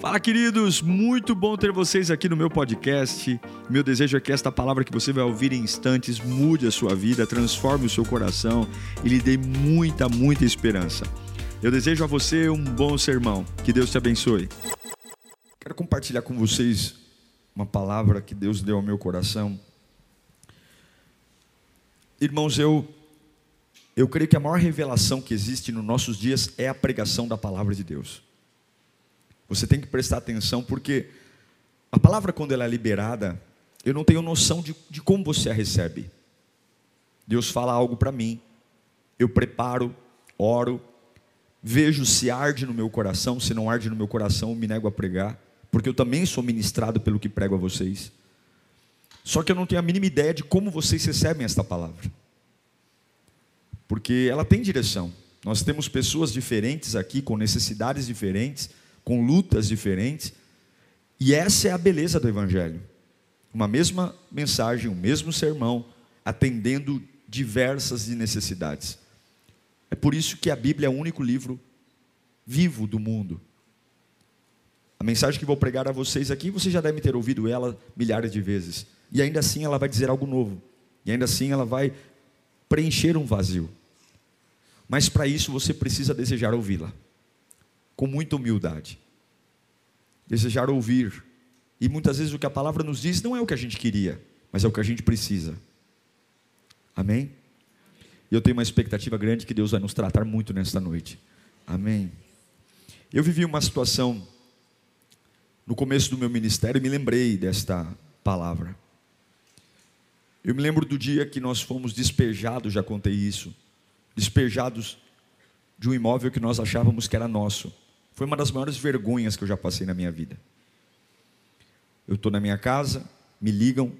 Fala, queridos! Muito bom ter vocês aqui no meu podcast. Meu desejo é que esta palavra que você vai ouvir em instantes mude a sua vida, transforme o seu coração e lhe dê muita, muita esperança. Eu desejo a você um bom sermão. Que Deus te abençoe. Quero compartilhar com vocês uma palavra que Deus deu ao meu coração. Irmãos, eu eu creio que a maior revelação que existe nos nossos dias é a pregação da palavra de Deus. Você tem que prestar atenção, porque a palavra, quando ela é liberada, eu não tenho noção de, de como você a recebe. Deus fala algo para mim, eu preparo, oro, vejo se arde no meu coração, se não arde no meu coração, eu me nego a pregar, porque eu também sou ministrado pelo que prego a vocês. Só que eu não tenho a mínima ideia de como vocês recebem esta palavra, porque ela tem direção. Nós temos pessoas diferentes aqui, com necessidades diferentes, com lutas diferentes. E essa é a beleza do Evangelho. Uma mesma mensagem, um mesmo sermão, atendendo diversas necessidades. É por isso que a Bíblia é o único livro vivo do mundo. A mensagem que vou pregar a vocês aqui, vocês já devem ter ouvido ela milhares de vezes. E ainda assim ela vai dizer algo novo. E ainda assim ela vai preencher um vazio. Mas para isso você precisa desejar ouvi-la com muita humildade. Desejar ouvir. E muitas vezes o que a palavra nos diz não é o que a gente queria, mas é o que a gente precisa. Amém? E eu tenho uma expectativa grande que Deus vai nos tratar muito nesta noite. Amém. Eu vivi uma situação no começo do meu ministério e me lembrei desta palavra. Eu me lembro do dia que nós fomos despejados, já contei isso, despejados de um imóvel que nós achávamos que era nosso. Foi uma das maiores vergonhas que eu já passei na minha vida. Eu estou na minha casa, me ligam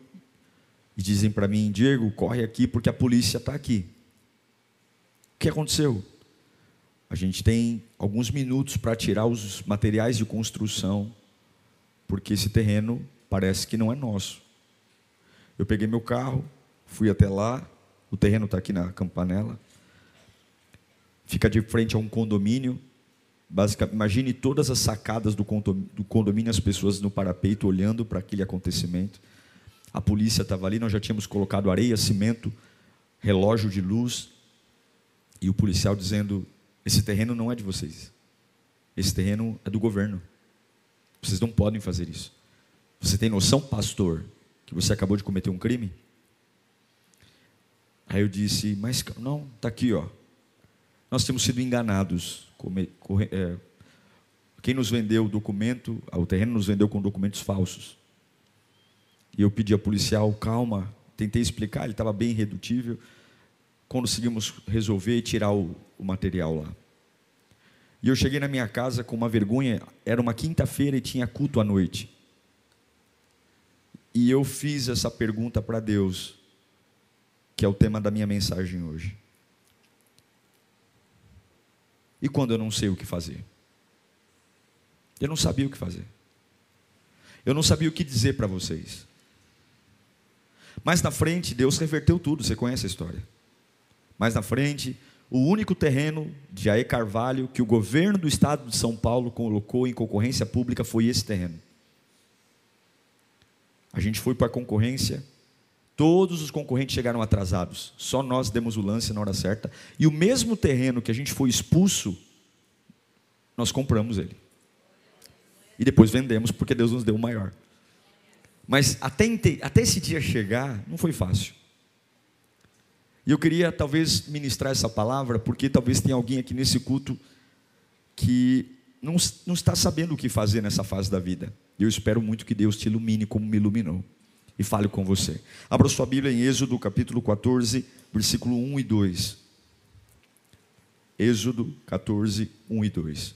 e dizem para mim: Diego, corre aqui porque a polícia está aqui. O que aconteceu? A gente tem alguns minutos para tirar os materiais de construção, porque esse terreno parece que não é nosso. Eu peguei meu carro, fui até lá, o terreno está aqui na campanela, fica de frente a um condomínio, Basicamente, imagine todas as sacadas do condomínio, as pessoas no parapeito olhando para aquele acontecimento. A polícia estava ali, nós já tínhamos colocado areia, cimento, relógio de luz. E o policial dizendo: Esse terreno não é de vocês. Esse terreno é do governo. Vocês não podem fazer isso. Você tem noção, pastor, que você acabou de cometer um crime? Aí eu disse: Mas não, está aqui, ó. Nós temos sido enganados quem nos vendeu o documento, o terreno nos vendeu com documentos falsos. E eu pedi ao policial, calma, tentei explicar, ele estava bem irredutível. Conseguimos resolver e tirar o, o material lá. E eu cheguei na minha casa com uma vergonha, era uma quinta-feira e tinha culto à noite. E eu fiz essa pergunta para Deus, que é o tema da minha mensagem hoje. E quando eu não sei o que fazer? Eu não sabia o que fazer. Eu não sabia o que dizer para vocês. Mais na frente, Deus reverteu tudo, você conhece a história. Mais na frente, o único terreno de Jair Carvalho que o governo do estado de São Paulo colocou em concorrência pública foi esse terreno. A gente foi para a concorrência, Todos os concorrentes chegaram atrasados. Só nós demos o lance na hora certa. E o mesmo terreno que a gente foi expulso, nós compramos ele. E depois vendemos, porque Deus nos deu o maior. Mas até, até esse dia chegar, não foi fácil. E eu queria talvez ministrar essa palavra, porque talvez tenha alguém aqui nesse culto que não, não está sabendo o que fazer nessa fase da vida. E eu espero muito que Deus te ilumine como me iluminou e fale com você. Abra sua Bíblia em Êxodo capítulo 14, versículo 1 e 2. Êxodo 14, 1 e 2.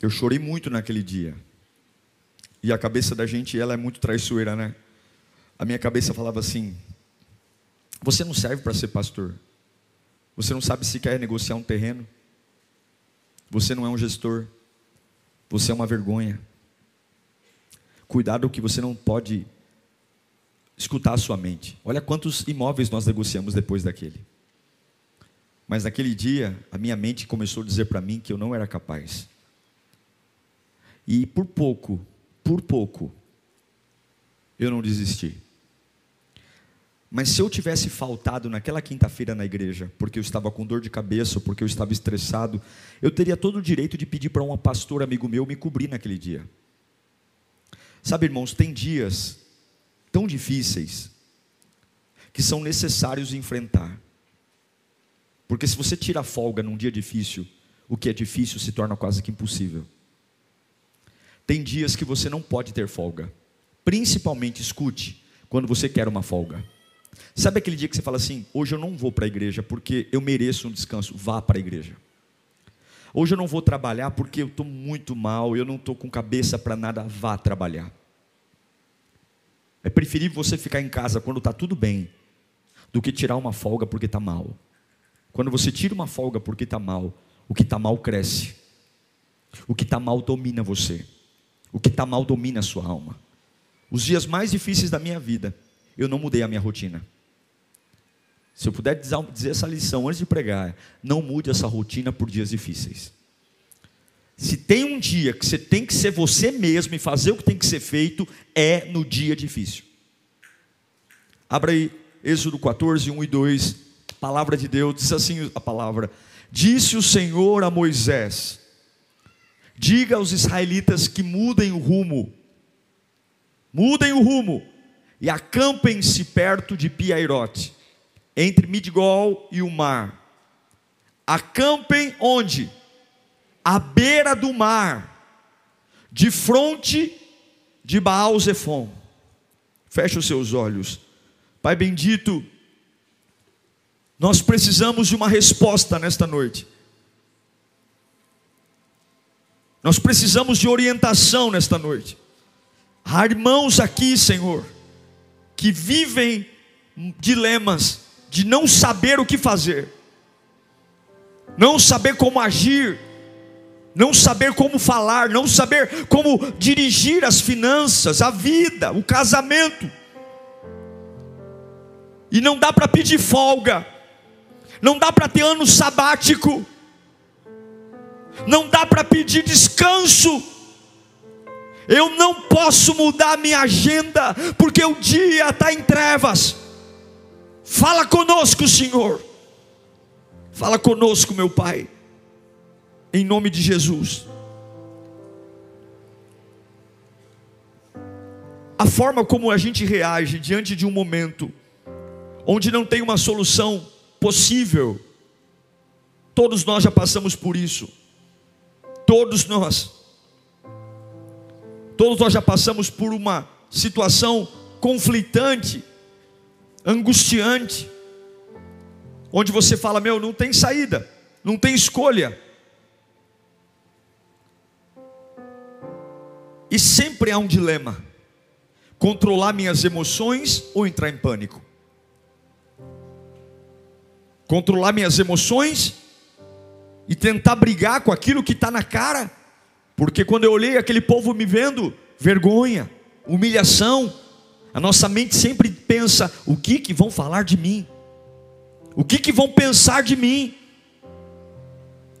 Eu chorei muito naquele dia. E a cabeça da gente, ela é muito traiçoeira, né? A minha cabeça falava assim: Você não serve para ser pastor. Você não sabe se quer negociar um terreno. Você não é um gestor. Você é uma vergonha. Cuidado que você não pode escutar a sua mente. Olha quantos imóveis nós negociamos depois daquele. Mas naquele dia, a minha mente começou a dizer para mim que eu não era capaz. E por pouco, por pouco, eu não desisti. Mas se eu tivesse faltado naquela quinta-feira na igreja, porque eu estava com dor de cabeça, porque eu estava estressado, eu teria todo o direito de pedir para um pastor amigo meu me cobrir naquele dia. Sabe, irmãos, tem dias tão difíceis que são necessários enfrentar. Porque se você tira folga num dia difícil, o que é difícil se torna quase que impossível. Tem dias que você não pode ter folga. Principalmente, escute, quando você quer uma folga. Sabe aquele dia que você fala assim: hoje eu não vou para a igreja porque eu mereço um descanso? Vá para a igreja. Hoje eu não vou trabalhar porque eu estou muito mal, eu não estou com cabeça para nada. Vá trabalhar. É preferível você ficar em casa quando está tudo bem, do que tirar uma folga porque está mal. Quando você tira uma folga porque está mal, o que está mal cresce. O que está mal domina você. O que está mal domina a sua alma. Os dias mais difíceis da minha vida, eu não mudei a minha rotina. Se eu puder dizer essa lição antes de pregar, não mude essa rotina por dias difíceis. Se tem um dia que você tem que ser você mesmo e fazer o que tem que ser feito, é no dia difícil. Abra aí Êxodo 14, 1 e 2. Palavra de Deus, diz assim a palavra: Disse o Senhor a Moisés: Diga aos israelitas que mudem o rumo, mudem o rumo e acampem-se perto de Piairote entre Midgol e o mar. Acampem onde? À beira do mar, de fronte de Baal Zephon. Feche os seus olhos. Pai bendito, nós precisamos de uma resposta nesta noite. Nós precisamos de orientação nesta noite. Há irmãos aqui, Senhor, que vivem dilemas de não saber o que fazer, não saber como agir, não saber como falar, não saber como dirigir as finanças, a vida, o casamento. E não dá para pedir folga, não dá para ter ano sabático, não dá para pedir descanso. Eu não posso mudar minha agenda, porque o dia está em trevas. Fala conosco, Senhor. Fala conosco, meu Pai. Em nome de Jesus. A forma como a gente reage diante de um momento onde não tem uma solução possível, todos nós já passamos por isso. Todos nós. Todos nós já passamos por uma situação conflitante angustiante, onde você fala: Meu, não tem saída, não tem escolha. E sempre há um dilema: controlar minhas emoções ou entrar em pânico. Controlar minhas emoções e tentar brigar com aquilo que está na cara, porque quando eu olhei aquele povo me vendo, vergonha, humilhação, a nossa mente sempre pensa: o que que vão falar de mim? O que que vão pensar de mim?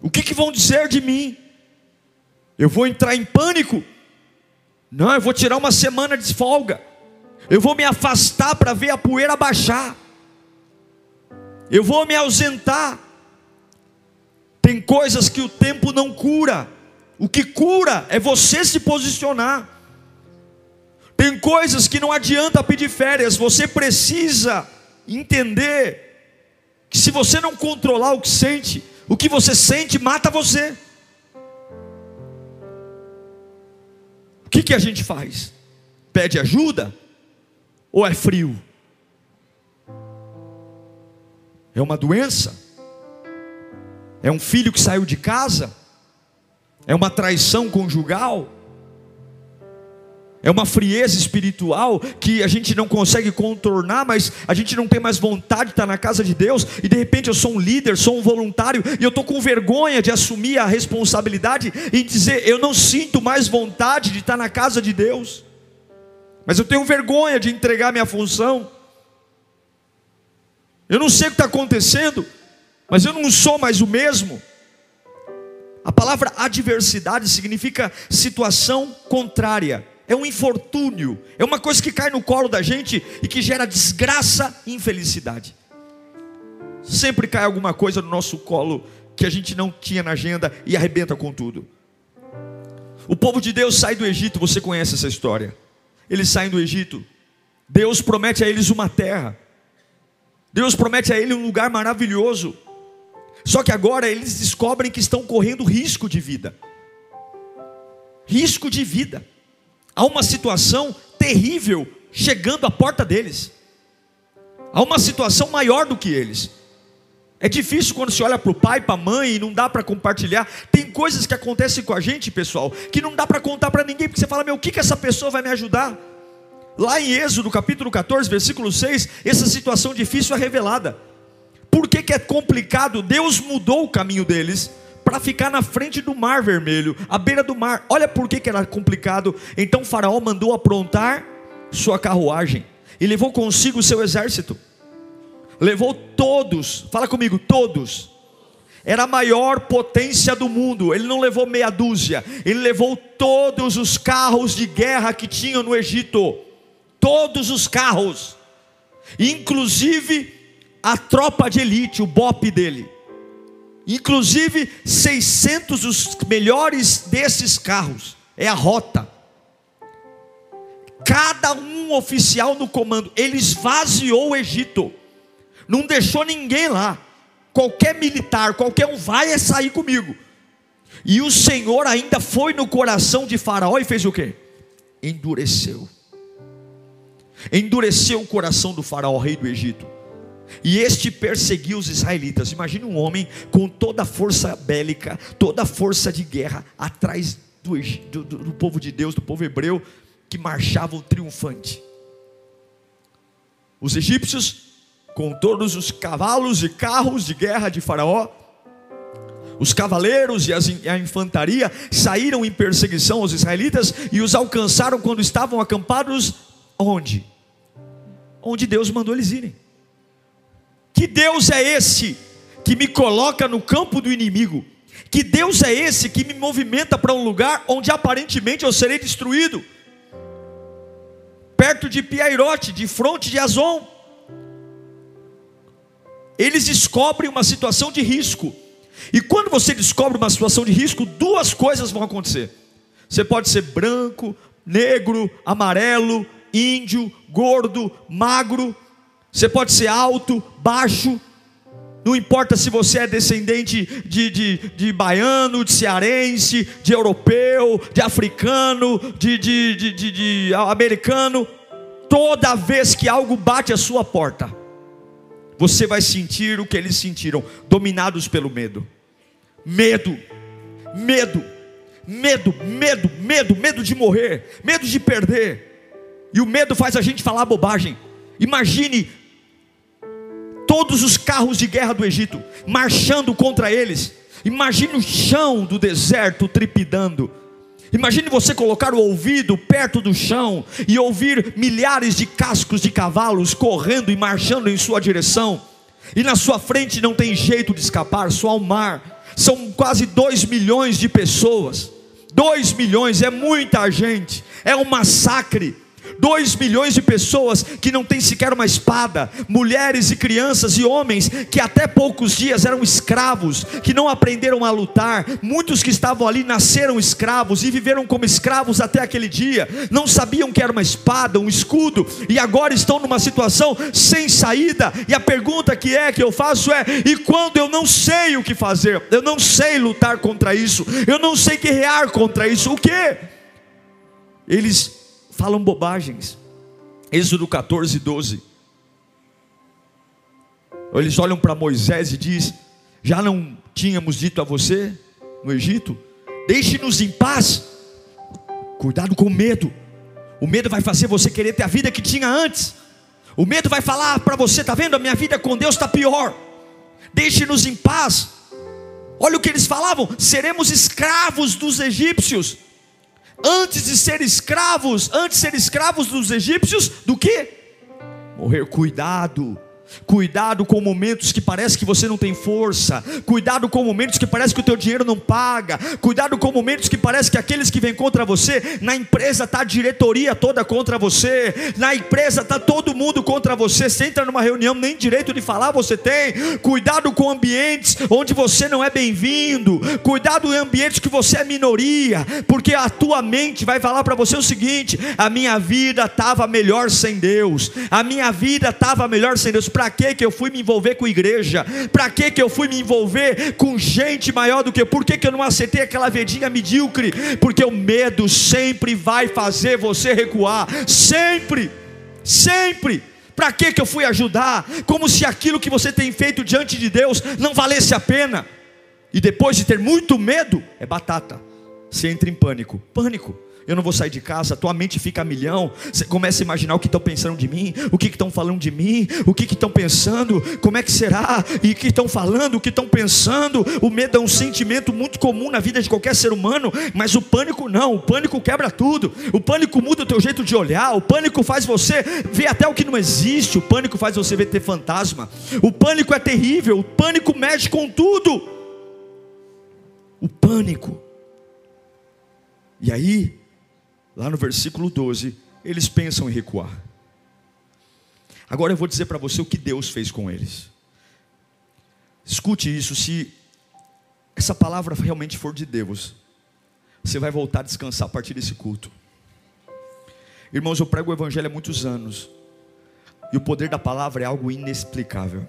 O que que vão dizer de mim? Eu vou entrar em pânico? Não, eu vou tirar uma semana de folga. Eu vou me afastar para ver a poeira baixar. Eu vou me ausentar. Tem coisas que o tempo não cura. O que cura é você se posicionar. Tem coisas que não adianta pedir férias, você precisa entender que se você não controlar o que sente, o que você sente mata você. O que, que a gente faz? Pede ajuda? Ou é frio? É uma doença? É um filho que saiu de casa? É uma traição conjugal? É uma frieza espiritual que a gente não consegue contornar, mas a gente não tem mais vontade de estar na casa de Deus, e de repente eu sou um líder, sou um voluntário, e eu estou com vergonha de assumir a responsabilidade e dizer: eu não sinto mais vontade de estar na casa de Deus. mas eu tenho vergonha de entregar minha função. Eu não sei o que está acontecendo, mas eu não sou mais o mesmo. A palavra adversidade significa situação contrária, é um infortúnio, é uma coisa que cai no colo da gente e que gera desgraça e infelicidade. Sempre cai alguma coisa no nosso colo que a gente não tinha na agenda e arrebenta com tudo. O povo de Deus sai do Egito, você conhece essa história. Eles saem do Egito. Deus promete a eles uma terra. Deus promete a eles um lugar maravilhoso. Só que agora eles descobrem que estão correndo risco de vida. Risco de vida. Há uma situação terrível chegando à porta deles. Há uma situação maior do que eles. É difícil quando se olha para o pai, para a mãe e não dá para compartilhar. Tem coisas que acontecem com a gente, pessoal, que não dá para contar para ninguém, porque você fala, meu, o que, que essa pessoa vai me ajudar? Lá em Êxodo, capítulo 14, versículo 6, essa situação difícil é revelada. Por que, que é complicado? Deus mudou o caminho deles para ficar na frente do mar vermelho, à beira do mar. Olha por que, que era complicado. Então Faraó mandou aprontar sua carruagem e levou consigo o seu exército levou todos, fala comigo, todos. Era a maior potência do mundo. Ele não levou meia dúzia, ele levou todos os carros de guerra que tinham no Egito. Todos os carros, inclusive a tropa de elite, o BOP dele. Inclusive 600 dos melhores desses carros. É a rota. Cada um oficial no comando, ele esvaziou o Egito não deixou ninguém lá. Qualquer militar, qualquer um vai é sair comigo. E o Senhor ainda foi no coração de Faraó e fez o quê? Endureceu. Endureceu o coração do Faraó, rei do Egito. E este perseguiu os israelitas. Imagine um homem com toda a força bélica, toda a força de guerra, atrás do, do, do povo de Deus, do povo hebreu, que marchavam triunfante. Os egípcios com todos os cavalos e carros de guerra de Faraó. Os cavaleiros e a infantaria saíram em perseguição aos israelitas e os alcançaram quando estavam acampados onde? Onde Deus mandou eles irem. Que Deus é esse que me coloca no campo do inimigo? Que Deus é esse que me movimenta para um lugar onde aparentemente eu serei destruído? Perto de Piairote, de fronte de Azon eles descobrem uma situação de risco. E quando você descobre uma situação de risco, duas coisas vão acontecer. Você pode ser branco, negro, amarelo, índio, gordo, magro. Você pode ser alto, baixo. Não importa se você é descendente de, de, de baiano, de cearense, de europeu, de africano, de, de, de, de, de americano. Toda vez que algo bate a sua porta, você vai sentir o que eles sentiram, dominados pelo medo. Medo, medo, medo, medo, medo, medo de morrer, medo de perder. E o medo faz a gente falar bobagem. Imagine todos os carros de guerra do Egito marchando contra eles. Imagine o chão do deserto tripidando. Imagine você colocar o ouvido perto do chão e ouvir milhares de cascos de cavalos correndo e marchando em sua direção, e na sua frente não tem jeito de escapar, só o mar. São quase dois milhões de pessoas. Dois milhões é muita gente, é um massacre. 2 milhões de pessoas que não têm sequer uma espada, mulheres e crianças e homens que até poucos dias eram escravos, que não aprenderam a lutar, muitos que estavam ali nasceram escravos e viveram como escravos até aquele dia, não sabiam que era uma espada, um escudo, e agora estão numa situação sem saída. E a pergunta que é que eu faço é: e quando eu não sei o que fazer, eu não sei lutar contra isso, eu não sei guerrear contra isso, o que? Eles falam bobagens. Êxodo 14, 12. Eles olham para Moisés e diz: Já não tínhamos dito a você no Egito? Deixe-nos em paz. Cuidado com o medo. O medo vai fazer você querer ter a vida que tinha antes. O medo vai falar para você: Está vendo? A minha vida com Deus está pior. Deixe-nos em paz. Olha o que eles falavam: seremos escravos dos egípcios. Antes de ser escravos, antes de ser escravos dos egípcios, do que? Morrer, cuidado Cuidado com momentos que parece que você não tem força. Cuidado com momentos que parece que o teu dinheiro não paga. Cuidado com momentos que parece que aqueles que vêm contra você, na empresa está a diretoria toda contra você. Na empresa está todo mundo contra você. Você entra numa reunião, nem direito de falar você tem. Cuidado com ambientes onde você não é bem-vindo. Cuidado em ambientes que você é minoria, porque a tua mente vai falar para você o seguinte: a minha vida estava melhor sem Deus. A minha vida estava melhor sem Deus. Pra para que que eu fui me envolver com igreja? Para que que eu fui me envolver com gente maior do que eu? Por que que eu não aceitei aquela vedinha medíocre? Porque o medo sempre vai fazer você recuar, sempre, sempre. Para que que eu fui ajudar? Como se aquilo que você tem feito diante de Deus não valesse a pena. E depois de ter muito medo, é batata. Você entra em pânico. Pânico eu não vou sair de casa, tua mente fica a milhão, você começa a imaginar o que estão pensando de mim, o que estão falando de mim, o que estão pensando, como é que será, e o que estão falando, o que estão pensando. O medo é um sentimento muito comum na vida de qualquer ser humano, mas o pânico não, o pânico quebra tudo, o pânico muda o teu jeito de olhar, o pânico faz você ver até o que não existe, o pânico faz você ver ter fantasma, o pânico é terrível, o pânico mexe com tudo. O pânico. E aí, lá no versículo 12, eles pensam em recuar. Agora eu vou dizer para você o que Deus fez com eles. Escute isso, se essa palavra realmente for de Deus, você vai voltar a descansar a partir desse culto. Irmãos, eu prego o Evangelho há muitos anos, e o poder da palavra é algo inexplicável.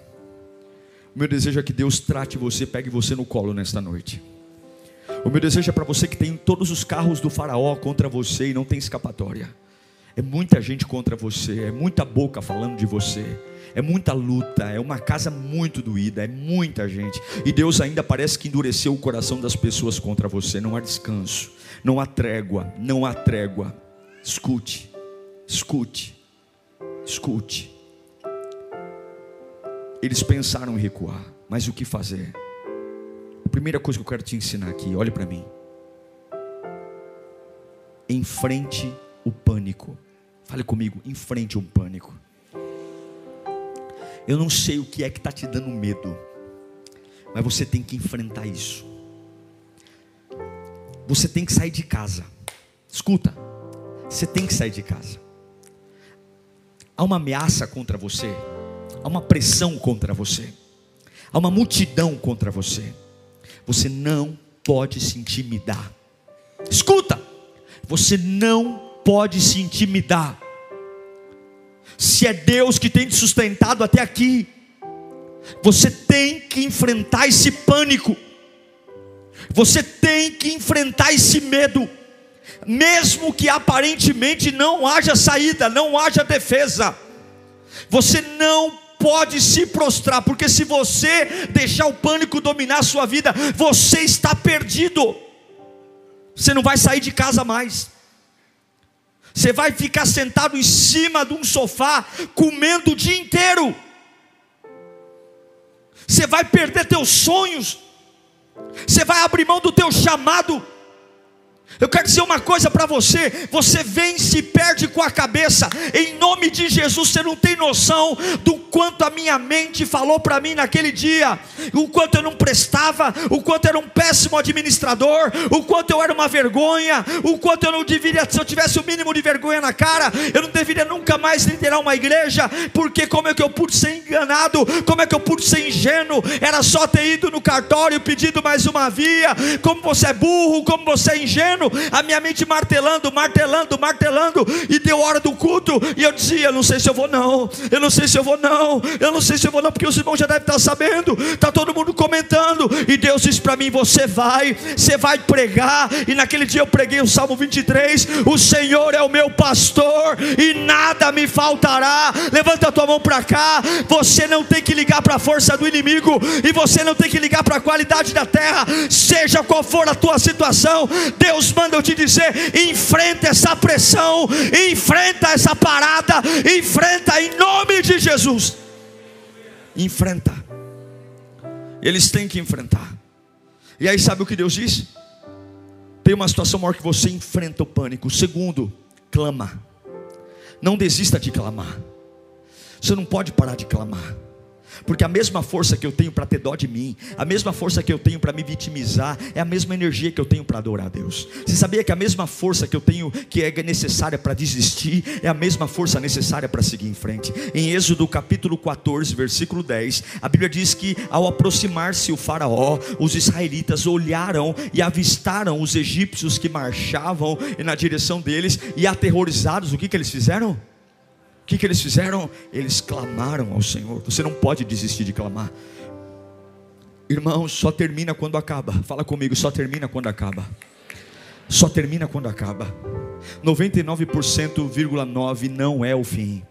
O meu desejo é que Deus trate você, pegue você no colo nesta noite. O meu desejo é para você que tem todos os carros do Faraó contra você e não tem escapatória. É muita gente contra você, é muita boca falando de você, é muita luta, é uma casa muito doída, é muita gente. E Deus ainda parece que endureceu o coração das pessoas contra você. Não há descanso, não há trégua, não há trégua. Escute, escute, escute. Eles pensaram em recuar, mas o que fazer? Primeira coisa que eu quero te ensinar aqui, olhe para mim. Enfrente o pânico. Fale comigo, enfrente um pânico. Eu não sei o que é que está te dando medo, mas você tem que enfrentar isso. Você tem que sair de casa. Escuta, você tem que sair de casa. Há uma ameaça contra você, há uma pressão contra você, há uma multidão contra você. Você não pode se intimidar. Escuta, você não pode se intimidar. Se é Deus que tem te sustentado até aqui, você tem que enfrentar esse pânico. Você tem que enfrentar esse medo, mesmo que aparentemente não haja saída, não haja defesa. Você não pode se prostrar, porque se você deixar o pânico dominar a sua vida, você está perdido. Você não vai sair de casa mais. Você vai ficar sentado em cima de um sofá, comendo o dia inteiro. Você vai perder teus sonhos. Você vai abrir mão do teu chamado. Eu quero dizer uma coisa para você: você vem e se perde com a cabeça, em nome de Jesus. Você não tem noção do quanto a minha mente falou para mim naquele dia, o quanto eu não prestava, o quanto eu era um péssimo administrador, o quanto eu era uma vergonha, o quanto eu não deveria, se eu tivesse o mínimo de vergonha na cara, eu não deveria nunca mais liderar uma igreja, porque como é que eu pude ser enganado, como é que eu pude ser ingênuo, era só ter ido no cartório pedido mais uma via, como você é burro, como você é ingênuo a minha mente martelando, martelando, martelando, e deu hora do culto, e eu dizia: não sei se eu vou, não, eu não sei se eu vou, não, eu não sei se eu vou, não, porque os irmãos já devem estar sabendo, está todo mundo comentando, e Deus disse para mim: você vai, você vai pregar, e naquele dia eu preguei o Salmo 23: o Senhor é o meu pastor, e nada me faltará. Levanta a tua mão para cá, você não tem que ligar para a força do inimigo, e você não tem que ligar para a qualidade da terra, seja qual for a tua situação, Deus manda eu te dizer: enfrenta essa pressão, enfrenta essa parada, enfrenta em nome de Jesus. Enfrenta. Eles têm que enfrentar. E aí, sabe o que Deus disse? Tem uma situação maior que você enfrenta o pânico. Segundo, clama. Não desista de clamar. Você não pode parar de clamar. Porque a mesma força que eu tenho para ter dó de mim, a mesma força que eu tenho para me vitimizar, é a mesma energia que eu tenho para adorar a Deus. Você sabia que a mesma força que eu tenho, que é necessária para desistir, é a mesma força necessária para seguir em frente? Em Êxodo capítulo 14, versículo 10, a Bíblia diz que ao aproximar-se o Faraó, os israelitas olharam e avistaram os egípcios que marchavam na direção deles, e aterrorizados, o que, que eles fizeram? O que, que eles fizeram? Eles clamaram ao Senhor. Você não pode desistir de clamar. Irmãos, só termina quando acaba. Fala comigo, só termina quando acaba. Só termina quando acaba. 99,9 não é o fim.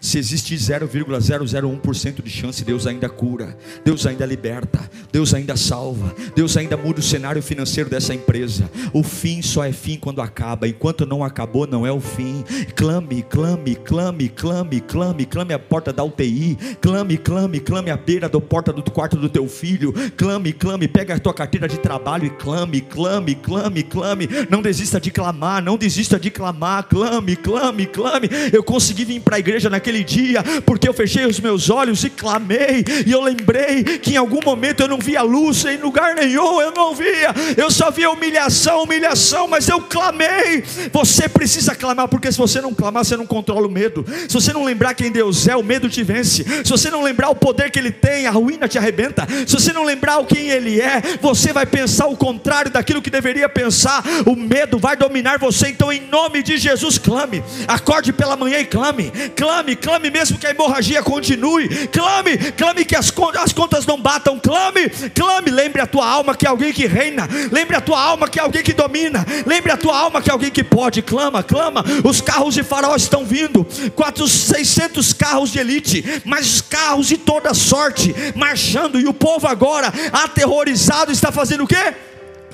Se existe 0,001% de chance, Deus ainda cura, Deus ainda liberta, Deus ainda salva, Deus ainda muda o cenário financeiro dessa empresa. O fim só é fim quando acaba, enquanto não acabou, não é o fim. Clame, clame, clame, clame, clame, clame a porta da UTI, clame, clame, clame a beira da porta do quarto do teu filho, clame, clame, pega a tua carteira de trabalho e clame, clame, clame, clame. Não desista de clamar, não desista de clamar, clame, clame, clame. Eu consegui vir para a igreja na naquele dia, porque eu fechei os meus olhos e clamei, e eu lembrei que em algum momento eu não via luz em lugar nenhum, eu não via, eu só via humilhação, humilhação, mas eu clamei. Você precisa clamar, porque se você não clamar, você não controla o medo. Se você não lembrar quem Deus é, o medo te vence. Se você não lembrar o poder que Ele tem, a ruína te arrebenta. Se você não lembrar quem Ele é, você vai pensar o contrário daquilo que deveria pensar. O medo vai dominar você. Então, em nome de Jesus, clame. Acorde pela manhã e clame. Clame clame, clame mesmo que a hemorragia continue, clame, clame que as, as contas não batam, clame, clame, lembre a tua alma que é alguém que reina, lembre a tua alma que é alguém que domina, lembre a tua alma que é alguém que pode, clama, clama, os carros de faraó estão vindo, 400, 600 carros de elite, mas carros de toda sorte, marchando, e o povo agora, aterrorizado, está fazendo o quê?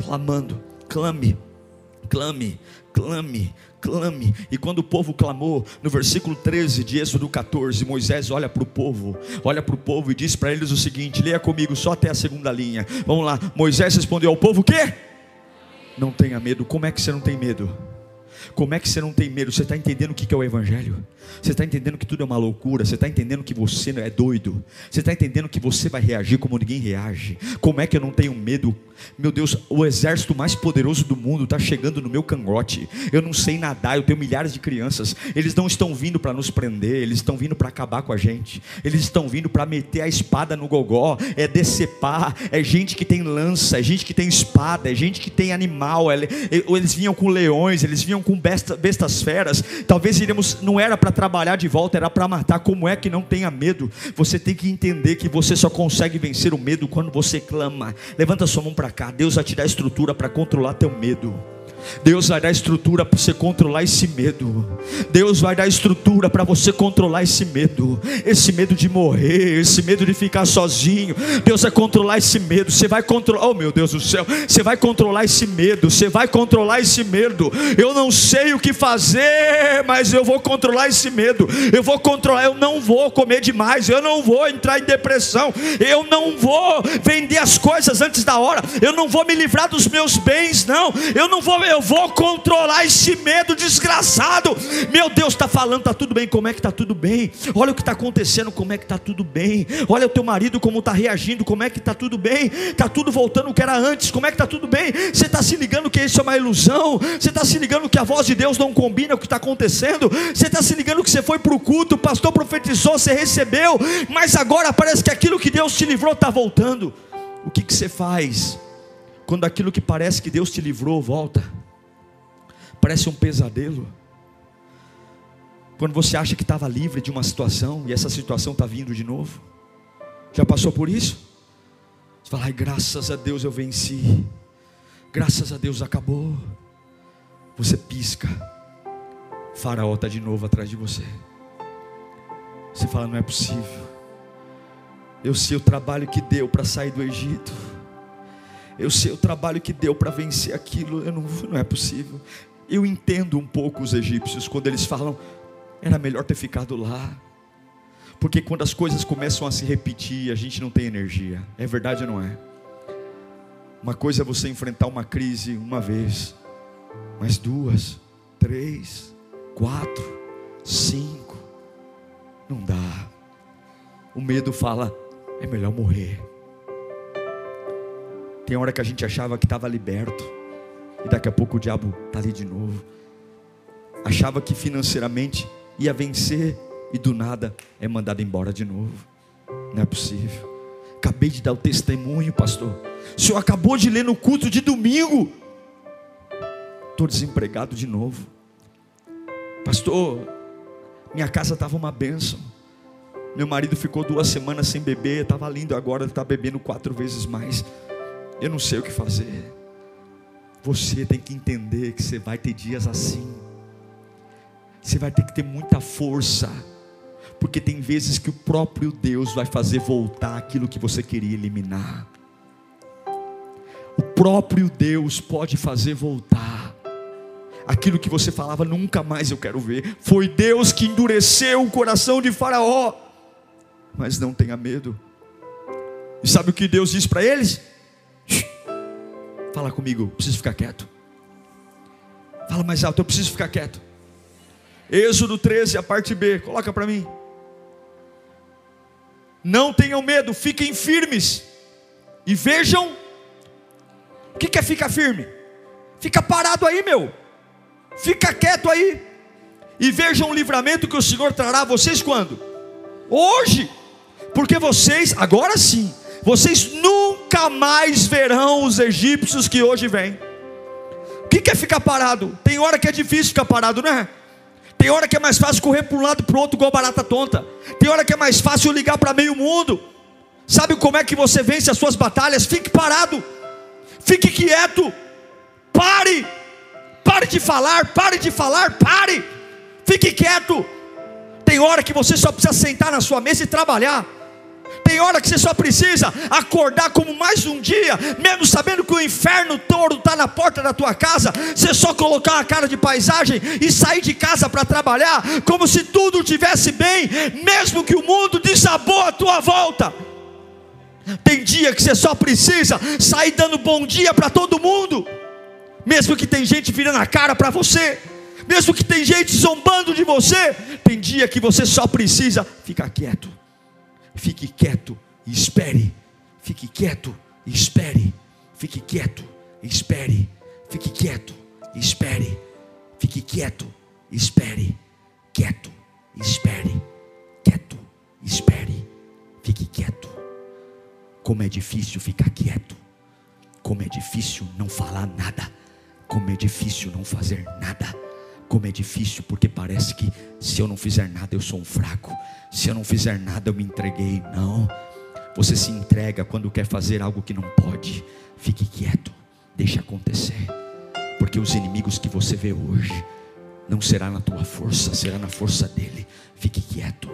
Clamando, clame, clame, clame, clame. E quando o povo clamou, no versículo 13 de Êxodo 14, Moisés olha para o povo, olha para o povo e diz para eles o seguinte: leia comigo só até a segunda linha. Vamos lá. Moisés respondeu ao povo: o quê? Não tenha medo. Como é que você não tem medo? Como é que você não tem medo? Você está entendendo o que é o Evangelho? Você está entendendo que tudo é uma loucura? Você está entendendo que você é doido? Você está entendendo que você vai reagir como ninguém reage? Como é que eu não tenho medo? Meu Deus, o exército mais poderoso do mundo está chegando no meu cangote. Eu não sei nadar, eu tenho milhares de crianças. Eles não estão vindo para nos prender, eles estão vindo para acabar com a gente. Eles estão vindo para meter a espada no gogó, é decepar, é gente que tem lança, é gente que tem espada, é gente que tem animal. Eles vinham com leões, eles vinham com bestas, bestas feras. Talvez iremos, não era para trabalhar de volta, era para matar. Como é que não tenha medo? Você tem que entender que você só consegue vencer o medo quando você clama. Levanta sua mão para cá. Deus vai te dar estrutura para controlar teu medo. Deus vai dar estrutura para você controlar esse medo. Deus vai dar estrutura para você controlar esse medo. Esse medo de morrer, esse medo de ficar sozinho. Deus vai controlar esse medo. Você vai controlar, oh meu Deus do céu, você vai controlar esse medo. Você vai controlar esse medo. Eu não sei o que fazer, mas eu vou controlar esse medo. Eu vou controlar, eu não vou comer demais, eu não vou entrar em depressão, eu não vou vender as coisas antes da hora, eu não vou me livrar dos meus bens, não. Eu não vou eu eu vou controlar esse medo desgraçado. Meu Deus está falando, está tudo bem, como é que está tudo bem? Olha o que está acontecendo, como é que está tudo bem? Olha o teu marido como está reagindo, como é que está tudo bem? Está tudo voltando o que era antes, como é que está tudo bem? Você está se ligando que isso é uma ilusão? Você está se ligando que a voz de Deus não combina com o que está acontecendo? Você está se ligando que você foi para o culto, o pastor profetizou, você recebeu, mas agora parece que aquilo que Deus te livrou está voltando. O que, que você faz quando aquilo que parece que Deus te livrou volta? Parece um pesadelo. Quando você acha que estava livre de uma situação e essa situação está vindo de novo. Já passou por isso? Você fala, ai, graças a Deus eu venci. Graças a Deus acabou. Você pisca. faraó está de novo atrás de você. Você fala, não é possível. Eu sei o trabalho que deu para sair do Egito. Eu sei o trabalho que deu para vencer aquilo. Eu não, não é possível. Eu entendo um pouco os egípcios quando eles falam, era melhor ter ficado lá. Porque quando as coisas começam a se repetir, a gente não tem energia. É verdade ou não é? Uma coisa é você enfrentar uma crise uma vez, mais duas, três, quatro, cinco. Não dá. O medo fala: é melhor morrer. Tem hora que a gente achava que estava liberto, e daqui a pouco o diabo está ali de novo. Achava que financeiramente ia vencer, e do nada é mandado embora de novo. Não é possível. Acabei de dar o testemunho, pastor. O senhor acabou de ler no culto de domingo. Estou desempregado de novo. Pastor, minha casa estava uma bênção. Meu marido ficou duas semanas sem beber, estava lindo agora, está bebendo quatro vezes mais. Eu não sei o que fazer. Você tem que entender que você vai ter dias assim. Você vai ter que ter muita força porque tem vezes que o próprio Deus vai fazer voltar aquilo que você queria eliminar. O próprio Deus pode fazer voltar aquilo que você falava nunca mais eu quero ver. Foi Deus que endureceu o coração de Faraó. Mas não tenha medo. E sabe o que Deus diz para eles? Fala comigo, preciso ficar quieto. Fala mais alto, eu preciso ficar quieto. Êxodo 13, a parte B, coloca para mim. Não tenham medo, fiquem firmes. E vejam. O que é ficar firme? Fica parado aí, meu. Fica quieto aí. E vejam o livramento que o Senhor trará a vocês quando? Hoje. Porque vocês, agora sim, vocês nunca mais verão os egípcios que hoje vêm. O que é ficar parado? Tem hora que é difícil ficar parado, não é? Tem hora que é mais fácil correr para um lado para o outro igual barata tonta. Tem hora que é mais fácil ligar para meio mundo. Sabe como é que você vence as suas batalhas? Fique parado. Fique quieto. Pare. Pare de falar, pare de falar, pare. Fique quieto. Tem hora que você só precisa sentar na sua mesa e trabalhar. Tem hora que você só precisa acordar como mais um dia, mesmo sabendo que o inferno todo está na porta da tua casa. Você só colocar uma cara de paisagem e sair de casa para trabalhar, como se tudo tivesse bem, mesmo que o mundo desabou à tua volta. Tem dia que você só precisa sair dando bom dia para todo mundo, mesmo que tem gente virando a cara para você, mesmo que tem gente zombando de você. Tem dia que você só precisa ficar quieto Fique quieto e espere. Fique quieto e espere. Fique quieto e espere. Fique quieto e espere. Fique quieto e espere. Quieto e espere. Quieto e espere. Fique quieto. Como é difícil ficar quieto. Como é difícil não falar nada. Como é difícil não fazer nada como é difícil, porque parece que se eu não fizer nada eu sou um fraco, se eu não fizer nada eu me entreguei. Não, você se entrega quando quer fazer algo que não pode. Fique quieto, deixe acontecer, porque os inimigos que você vê hoje não será na tua força, será na força dele. Fique quieto,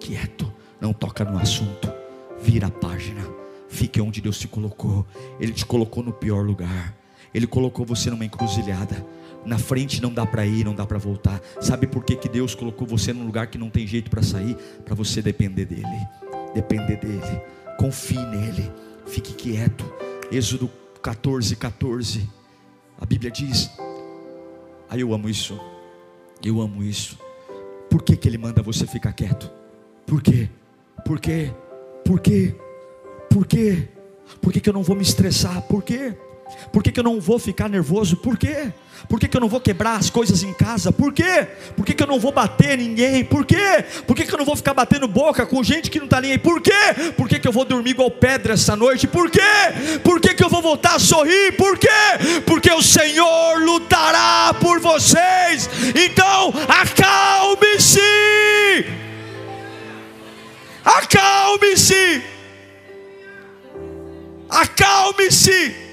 quieto, não toca no assunto, vira a página, fique onde Deus te colocou. Ele te colocou no pior lugar, ele colocou você numa encruzilhada na frente não dá para ir, não dá para voltar. Sabe por que, que Deus colocou você num lugar que não tem jeito para sair? Para você depender dEle. Depender dEle. Confie nele. Fique quieto. Êxodo 14, 14. A Bíblia diz. Aí ah, eu amo isso. Eu amo isso. Por que, que Ele manda você ficar quieto? Por quê? Por quê? Por quê? Por quê? Por que, que eu não vou me estressar? Por quê? Por que, que eu não vou ficar nervoso? Por quê? Por que, que eu não vou quebrar as coisas em casa? Por quê? Por que, que eu não vou bater ninguém? Por quê? Por que, que eu não vou ficar batendo boca com gente que não está nem aí? Por quê? Por que, que eu vou dormir igual pedra essa noite? Por quê? Por que, que eu vou voltar a sorrir? Por quê? Porque o Senhor lutará por vocês. Então, acalme-se. Acalme-se. Acalme-se.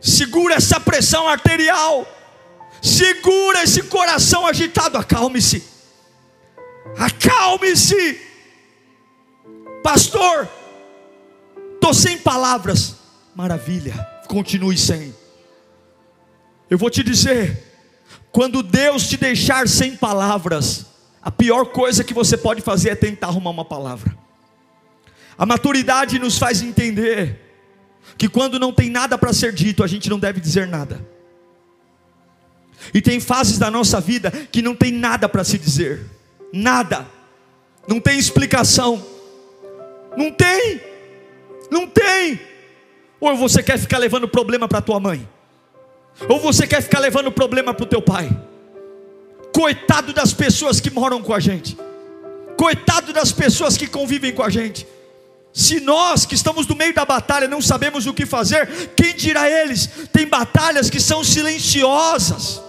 Segura essa pressão arterial. Segura esse coração agitado. Acalme-se. Acalme-se. Pastor, estou sem palavras. Maravilha. Continue sem. Eu vou te dizer: quando Deus te deixar sem palavras, a pior coisa que você pode fazer é tentar arrumar uma palavra. A maturidade nos faz entender que quando não tem nada para ser dito, a gente não deve dizer nada. E tem fases da nossa vida que não tem nada para se dizer, nada, não tem explicação, não tem, não tem. Ou você quer ficar levando problema para tua mãe, ou você quer ficar levando problema para o teu pai. Coitado das pessoas que moram com a gente, coitado das pessoas que convivem com a gente. Se nós que estamos no meio da batalha não sabemos o que fazer, quem dirá eles? Tem batalhas que são silenciosas.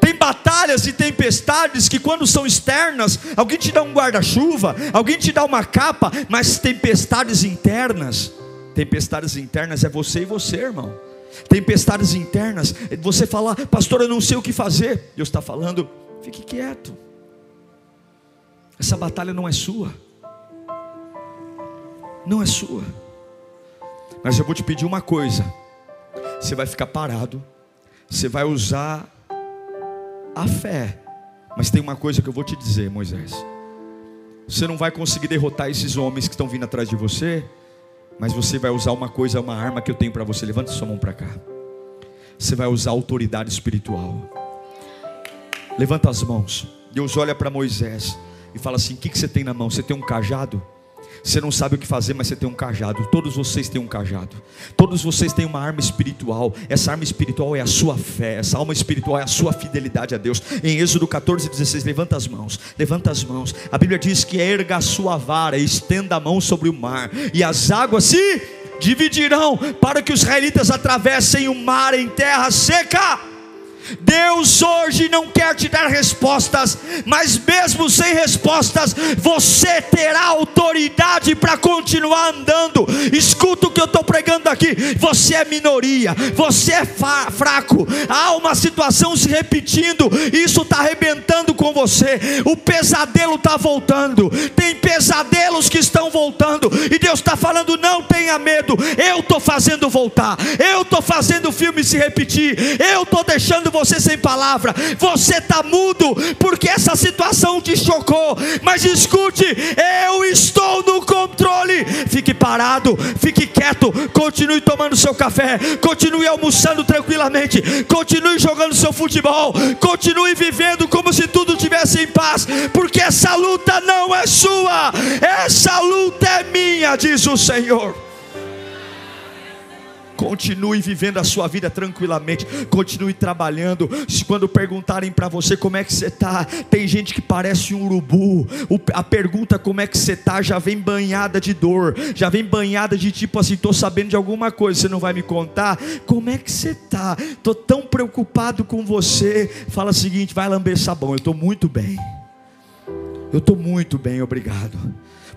Tem batalhas e tempestades que, quando são externas, alguém te dá um guarda-chuva, alguém te dá uma capa, mas tempestades internas. Tempestades internas é você e você, irmão. Tempestades internas, você fala, pastor, eu não sei o que fazer. Deus está falando, fique quieto. Essa batalha não é sua não é sua. Mas eu vou te pedir uma coisa: você vai ficar parado, você vai usar a fé. Mas tem uma coisa que eu vou te dizer, Moisés: você não vai conseguir derrotar esses homens que estão vindo atrás de você, mas você vai usar uma coisa, uma arma que eu tenho para você. Levanta sua mão para cá. Você vai usar autoridade espiritual. Levanta as mãos. Deus olha para Moisés e fala assim: O que, que você tem na mão? Você tem um cajado? Você não sabe o que fazer, mas você tem um cajado. Todos vocês têm um cajado. Todos vocês têm uma arma espiritual. Essa arma espiritual é a sua fé. Essa alma espiritual é a sua fidelidade a Deus. Em Êxodo 14, 16, levanta as mãos. Levanta as mãos. A Bíblia diz que erga a sua vara e estenda a mão sobre o mar. E as águas se dividirão para que os israelitas atravessem o mar em terra seca. Deus hoje não quer te dar respostas, mas mesmo sem respostas, você terá autoridade para continuar andando. Escuta o que eu estou pregando aqui. Você é minoria, você é fraco. Há uma situação se repetindo, isso está arrebentando com você. O pesadelo está voltando. Tem pesadelos que estão voltando, e Deus está falando: não tenha medo. Eu estou fazendo voltar. Eu estou fazendo o filme se repetir. Eu estou deixando você sem palavra, você está mudo, porque essa situação te chocou. Mas escute, eu estou no controle. Fique parado, fique quieto, continue tomando seu café, continue almoçando tranquilamente, continue jogando seu futebol, continue vivendo como se tudo tivesse em paz, porque essa luta não é sua, essa luta é minha, diz o Senhor. Continue vivendo a sua vida tranquilamente. Continue trabalhando. Quando perguntarem para você como é que você está, tem gente que parece um urubu. A pergunta como é que você está já vem banhada de dor, já vem banhada de tipo assim, estou sabendo de alguma coisa, você não vai me contar? Como é que você está? Estou tão preocupado com você. Fala o seguinte, vai lamber sabão. Eu estou muito bem. Eu estou muito bem, obrigado.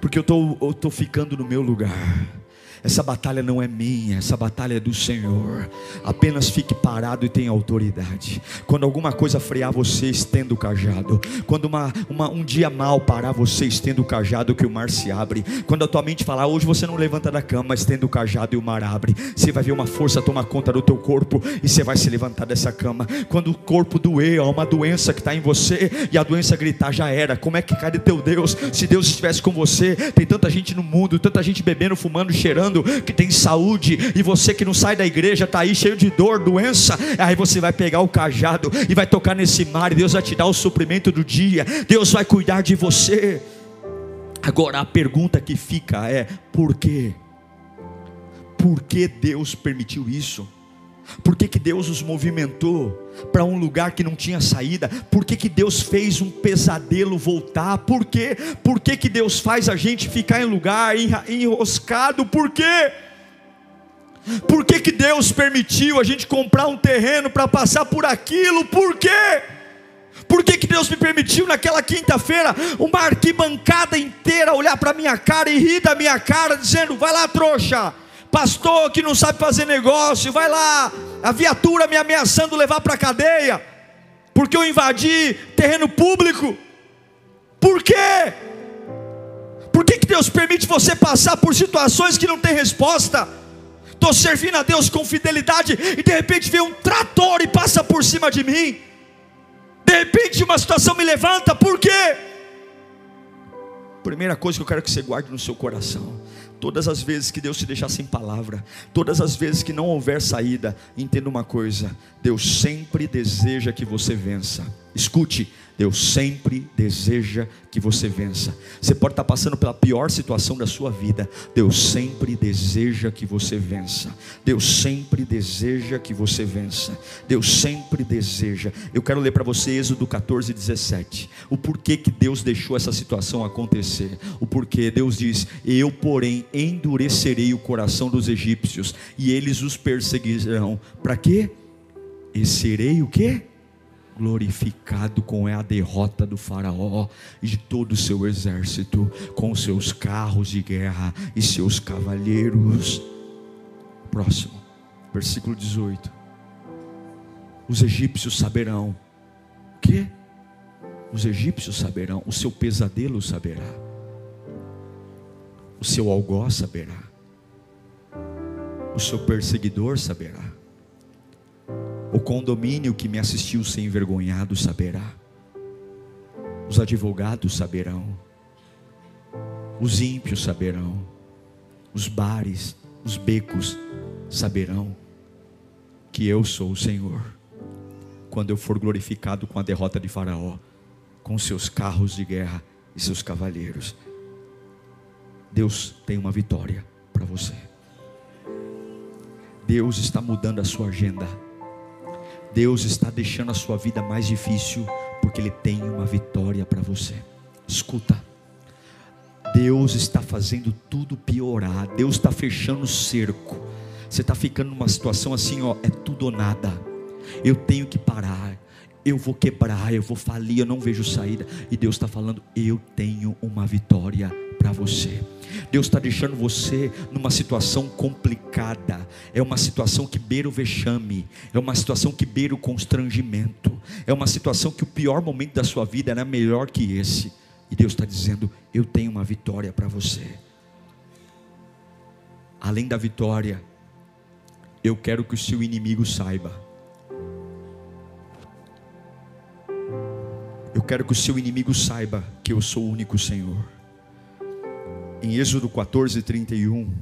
Porque eu estou ficando no meu lugar. Essa batalha não é minha, essa batalha é do Senhor. Apenas fique parado e tenha autoridade. Quando alguma coisa frear você, estenda o cajado. Quando uma, uma, um dia mal parar você, estenda o cajado que o mar se abre. Quando a tua mente falar, hoje você não levanta da cama, estenda o cajado e o mar abre. Você vai ver uma força tomar conta do teu corpo e você vai se levantar dessa cama. Quando o corpo doer, há uma doença que está em você e a doença gritar, já era. Como é que cadê teu Deus? Se Deus estivesse com você, tem tanta gente no mundo, tanta gente bebendo, fumando, cheirando que tem saúde, e você que não sai da igreja, está aí cheio de dor, doença, aí você vai pegar o cajado e vai tocar nesse mar, e Deus vai te dar o suprimento do dia, Deus vai cuidar de você. Agora a pergunta que fica é: por quê? Por que Deus permitiu isso? Por que, que Deus os movimentou para um lugar que não tinha saída? Por que, que Deus fez um pesadelo voltar? Por quê? Por que, que Deus faz a gente ficar em lugar enroscado? Por quê? Por que, que Deus permitiu a gente comprar um terreno para passar por aquilo? Por quê? Por que, que Deus me permitiu naquela quinta-feira uma arquibancada inteira olhar para minha cara e rir da minha cara, dizendo: vai lá, trouxa pastor que não sabe fazer negócio, vai lá, a viatura me ameaçando levar para a cadeia, porque eu invadi terreno público. Por quê? Por que, que Deus permite você passar por situações que não tem resposta? Estou servindo a Deus com fidelidade e de repente vem um trator e passa por cima de mim. De repente uma situação me levanta, por quê? Primeira coisa que eu quero que você guarde no seu coração Todas as vezes que Deus te deixar sem palavra, todas as vezes que não houver saída, entenda uma coisa: Deus sempre deseja que você vença. Escute, Deus sempre deseja que você vença. Você pode estar passando pela pior situação da sua vida. Deus sempre deseja que você vença. Deus sempre deseja que você vença. Deus sempre deseja. Eu quero ler para você Êxodo 14, 17. O porquê que Deus deixou essa situação acontecer. O porquê Deus diz: Eu, porém, endurecerei o coração dos egípcios e eles os perseguirão. Para quê? E serei o quê? Glorificado com a derrota do Faraó e de todo o seu exército, com seus carros de guerra e seus cavalheiros. Próximo, versículo 18. Os egípcios saberão. O que? Os egípcios saberão, o seu pesadelo saberá, o seu algoz saberá, o seu perseguidor saberá o condomínio que me assistiu sem envergonhado saberá. Os advogados saberão. Os ímpios saberão. Os bares, os becos saberão que eu sou o Senhor. Quando eu for glorificado com a derrota de Faraó, com seus carros de guerra e seus cavaleiros. Deus tem uma vitória para você. Deus está mudando a sua agenda. Deus está deixando a sua vida mais difícil, porque Ele tem uma vitória para você. Escuta, Deus está fazendo tudo piorar, Deus está fechando o cerco. Você está ficando numa situação assim, ó, é tudo ou nada. Eu tenho que parar, eu vou quebrar, eu vou falir, eu não vejo saída. E Deus está falando, eu tenho uma vitória para você. Deus está deixando você numa situação complicada. É uma situação que beira o vexame. É uma situação que beira o constrangimento. É uma situação que o pior momento da sua vida era melhor que esse. E Deus está dizendo: Eu tenho uma vitória para você. Além da vitória, eu quero que o seu inimigo saiba. Eu quero que o seu inimigo saiba que eu sou o único Senhor em Êxodo 14, 31,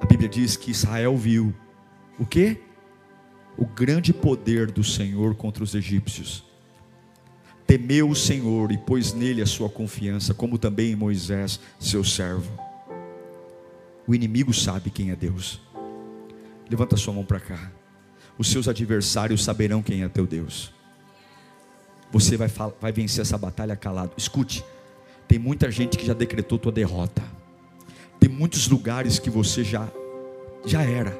a Bíblia diz que Israel viu o que? O grande poder do Senhor contra os egípcios. Temeu o Senhor e pôs nele a sua confiança, como também em Moisés, seu servo. O inimigo sabe quem é Deus. Levanta sua mão para cá. Os seus adversários saberão quem é teu Deus. Você vai, vai vencer essa batalha calado. Escute, tem muita gente que já decretou tua derrota. Tem muitos lugares que você já já era.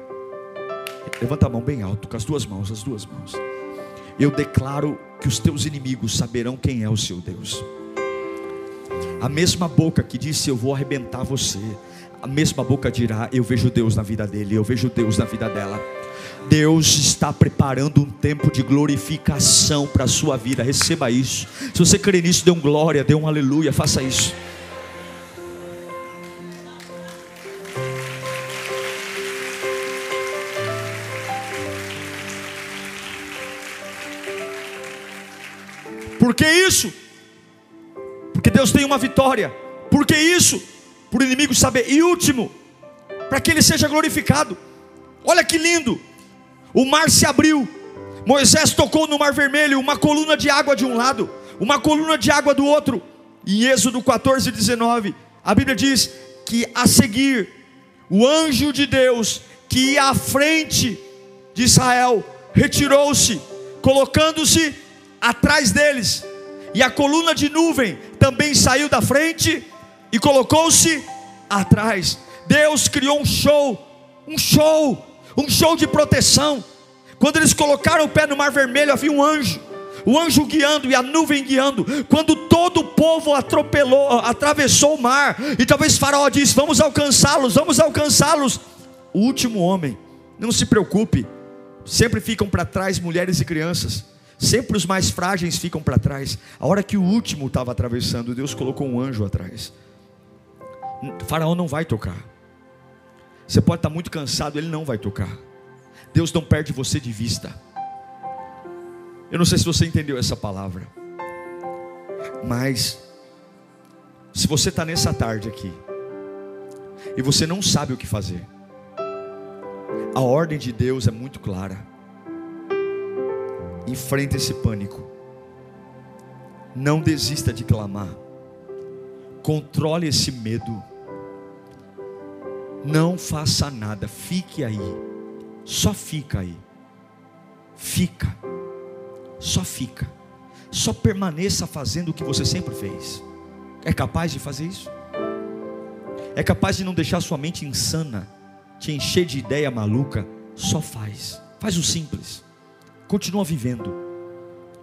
Levanta a mão bem alto, com as duas mãos, as duas mãos. Eu declaro que os teus inimigos saberão quem é o seu Deus. A mesma boca que disse eu vou arrebentar você, a mesma boca dirá eu vejo Deus na vida dele, eu vejo Deus na vida dela. Deus está preparando um tempo de glorificação para a sua vida. Receba isso. Se você crê nisso, dê um glória, dê um aleluia, faça isso. Por que isso? Porque Deus tem uma vitória. Por que isso? Por o inimigo saber. E último, para que ele seja glorificado. Olha que lindo o mar se abriu. Moisés tocou no mar vermelho, uma coluna de água de um lado, uma coluna de água do outro. Em Êxodo 14, 19, a Bíblia diz que a seguir, o anjo de Deus que ia à frente de Israel retirou-se, colocando-se atrás deles, e a coluna de nuvem também saiu da frente e colocou-se atrás. Deus criou um show, um show um show de proteção. Quando eles colocaram o pé no mar vermelho, havia um anjo, o anjo guiando e a nuvem guiando. Quando todo o povo atropelou, atravessou o mar, e talvez Faraó disse: Vamos alcançá-los, vamos alcançá-los. O último homem, não se preocupe, sempre ficam para trás mulheres e crianças. Sempre os mais frágeis ficam para trás. A hora que o último estava atravessando, Deus colocou um anjo atrás. faraó não vai tocar. Você pode estar muito cansado, ele não vai tocar. Deus não perde você de vista. Eu não sei se você entendeu essa palavra, mas se você está nessa tarde aqui, e você não sabe o que fazer. A ordem de Deus é muito clara. Enfrente esse pânico. Não desista de clamar. Controle esse medo. Não faça nada, fique aí. Só fica aí. Fica. Só fica. Só permaneça fazendo o que você sempre fez. É capaz de fazer isso? É capaz de não deixar sua mente insana, te encher de ideia maluca? Só faz. Faz o simples. Continua vivendo.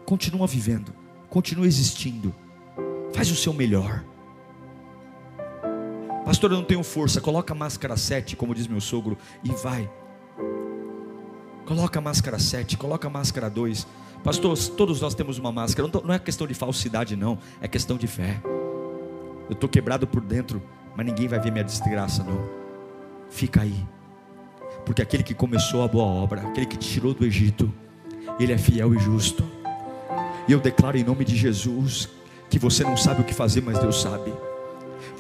Continua vivendo. Continua existindo. Faz o seu melhor. Pastor, eu não tenho força. Coloca a máscara 7, como diz meu sogro, e vai. Coloca a máscara 7, coloca a máscara 2. Pastor, todos nós temos uma máscara. Não é questão de falsidade, não. É questão de fé. Eu estou quebrado por dentro, mas ninguém vai ver minha desgraça, não. Fica aí. Porque aquele que começou a boa obra, aquele que te tirou do Egito, ele é fiel e justo. E eu declaro em nome de Jesus que você não sabe o que fazer, mas Deus sabe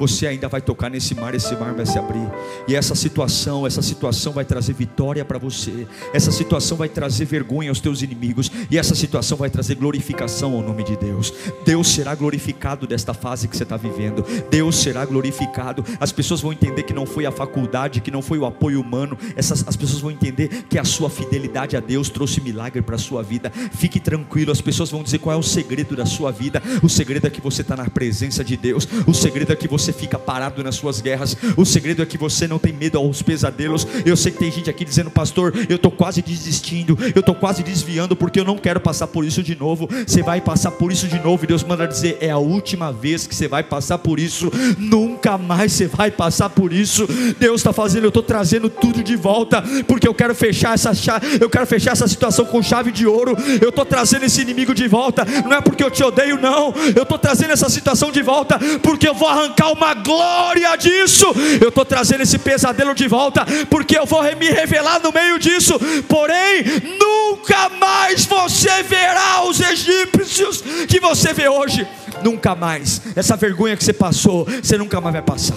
você ainda vai tocar nesse mar, esse mar vai se abrir. E essa situação, essa situação vai trazer vitória para você. Essa situação vai trazer vergonha aos teus inimigos. E essa situação vai trazer glorificação ao nome de Deus. Deus será glorificado desta fase que você está vivendo. Deus será glorificado. As pessoas vão entender que não foi a faculdade, que não foi o apoio humano. Essas, as pessoas vão entender que a sua fidelidade a Deus trouxe milagre para a sua vida. Fique tranquilo, as pessoas vão dizer qual é o segredo da sua vida. O segredo é que você está na presença de Deus. O segredo é que você você fica parado nas suas guerras. O segredo é que você não tem medo aos pesadelos. Eu sei que tem gente aqui dizendo, pastor, eu estou quase desistindo, eu estou quase desviando, porque eu não quero passar por isso de novo. Você vai passar por isso de novo. E Deus manda dizer: é a última vez que você vai passar por isso. Nunca mais você vai passar por isso. Deus está fazendo, eu estou trazendo tudo de volta, porque eu quero fechar essa chave, eu quero fechar essa situação com chave de ouro. Eu estou trazendo esse inimigo de volta. Não é porque eu te odeio, não. Eu estou trazendo essa situação de volta, porque eu vou arrancar o uma glória disso. Eu estou trazendo esse pesadelo de volta, porque eu vou me revelar no meio disso. Porém, nunca mais você verá os egípcios que você vê hoje. Nunca mais. Essa vergonha que você passou, você nunca mais vai passar.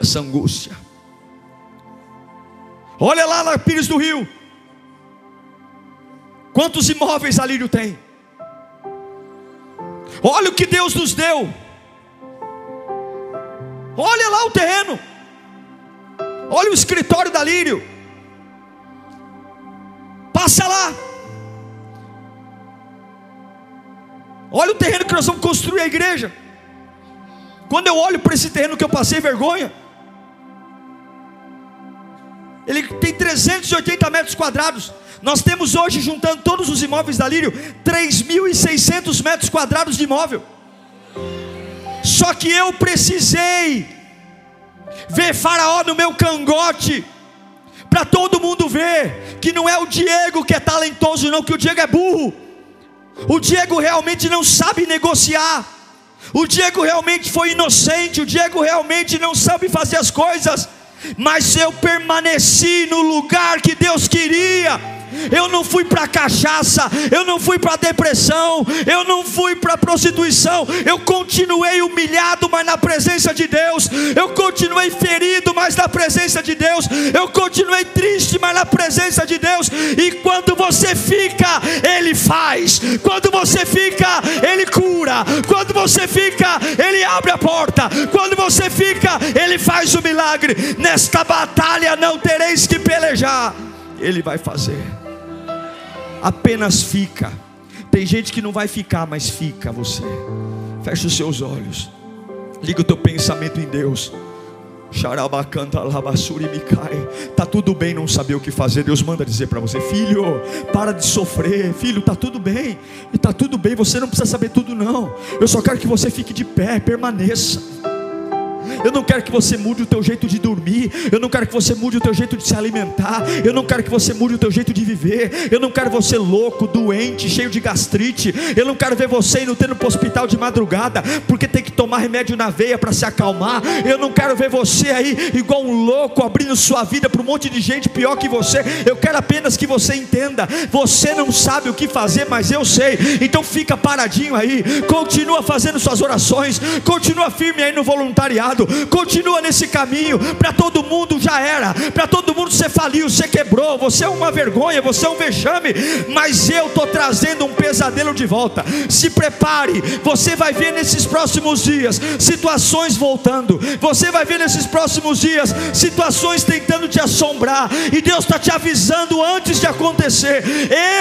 Essa angústia. Olha lá na Pires do Rio. Quantos imóveis Alírio tem? Olha o que Deus nos deu. Olha lá o terreno. Olha o escritório da Lírio. Passa lá. Olha o terreno que nós vamos construir a igreja. Quando eu olho para esse terreno que eu passei vergonha, ele tem 380 metros quadrados. Nós temos hoje, juntando todos os imóveis da Lírio, 3.600 metros quadrados de imóvel. Só que eu precisei ver Faraó no meu cangote, para todo mundo ver que não é o Diego que é talentoso, não, que o Diego é burro. O Diego realmente não sabe negociar. O Diego realmente foi inocente. O Diego realmente não sabe fazer as coisas. Mas eu permaneci no lugar que Deus queria eu não fui para cachaça, eu não fui para depressão, eu não fui para prostituição, eu continuei humilhado, mas na presença de Deus, eu continuei ferido, mas na presença de Deus, eu continuei triste, mas na presença de Deus, e quando você fica, Ele faz, quando você fica, Ele cura, quando você fica, Ele abre a porta, quando você fica, Ele faz o milagre. Nesta batalha não tereis que pelejar, Ele vai fazer apenas fica. Tem gente que não vai ficar, mas fica você. Fecha os seus olhos. Liga o teu pensamento em Deus. Tá tudo bem não saber o que fazer. Deus manda dizer para você, filho, para de sofrer, filho, tá tudo bem. E tá tudo bem, você não precisa saber tudo não. Eu só quero que você fique de pé, permaneça. Eu não quero que você mude o teu jeito de dormir. Eu não quero que você mude o teu jeito de se alimentar. Eu não quero que você mude o teu jeito de viver. Eu não quero você louco, doente, cheio de gastrite. Eu não quero ver você indo tendo para o hospital de madrugada porque tem que tomar remédio na veia para se acalmar. Eu não quero ver você aí igual um louco abrindo sua vida para um monte de gente pior que você. Eu quero apenas que você entenda. Você não sabe o que fazer, mas eu sei. Então fica paradinho aí. Continua fazendo suas orações. Continua firme aí no voluntariado errado, continua nesse caminho. Para todo mundo já era, para todo mundo você faliu, você quebrou, você é uma vergonha, você é um vexame, mas eu estou trazendo um pesadelo de volta. Se prepare, você vai ver nesses próximos dias situações voltando, você vai ver nesses próximos dias situações tentando te assombrar, e Deus está te avisando antes de acontecer.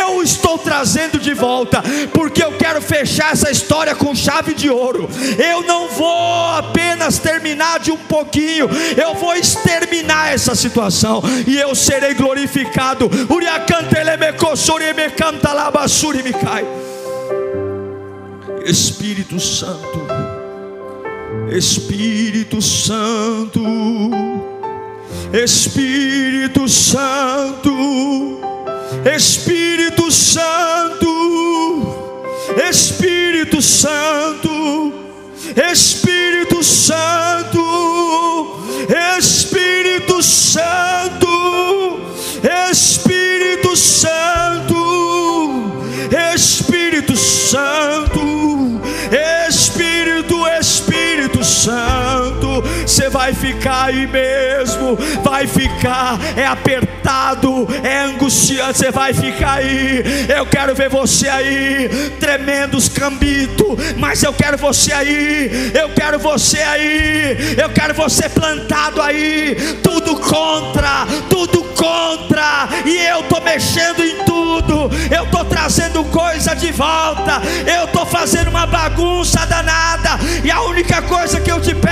Eu estou trazendo de volta, porque eu quero fechar essa história com chave de ouro. Eu não vou apenas terminar de um pouquinho, eu vou exterminar essa situação e eu serei glorificado. Espírito Santo, Espírito Santo, Espírito Santo, Espírito Santo, Espírito Santo, Espírito Santo, Espírito Santo, Espírito Santo, Espírito Santo, Espírito, Espírito Santo, você vai ficar aí mesmo, vai ficar, é apertado, é angustiante, você vai ficar aí. Eu quero ver você aí, tremendo os cambitos, mas eu quero você aí, eu quero você aí, eu quero você plantado aí, tudo contra, tudo contra, e eu estou mexendo em tudo, eu estou trazendo coisa de volta, eu estou fazendo uma bagunça danada, e a única coisa que eu te peço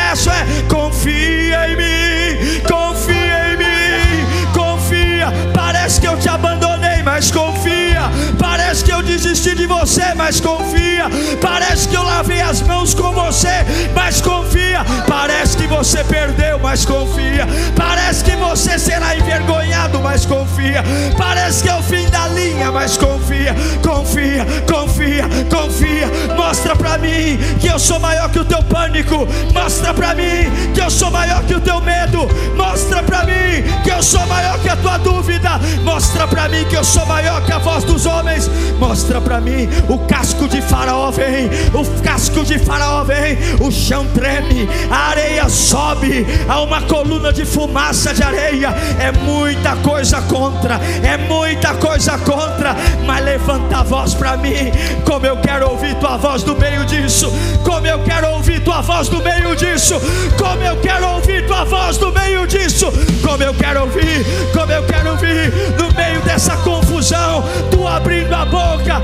desisti de você, mas confia. Parece que eu lavei as mãos com você, mas confia. Parece que você perdeu, mas confia. Parece que você será envergonhado, mas confia. Parece que é o fim da linha, mas confia. Confia, confia, confia. Mostra para mim que eu sou maior que o teu pânico. Mostra para mim que eu sou maior que o teu medo. Mostra para mim que eu sou maior que a tua dúvida. Mostra para mim que eu sou maior que a voz dos homens. Mostra para mim o casco de Faraó vem. O casco de Faraó vem. O chão treme, a areia sobe. Há uma coluna de fumaça de areia. É muita coisa contra. É muita coisa contra. Mas levanta a voz para mim. Como eu quero ouvir tua voz no meio disso. Como eu quero ouvir tua voz no meio disso. Como eu quero ouvir tua voz no meio disso. Como eu quero ouvir, como eu quero ouvir no meio dessa confusão, tu abrindo a boca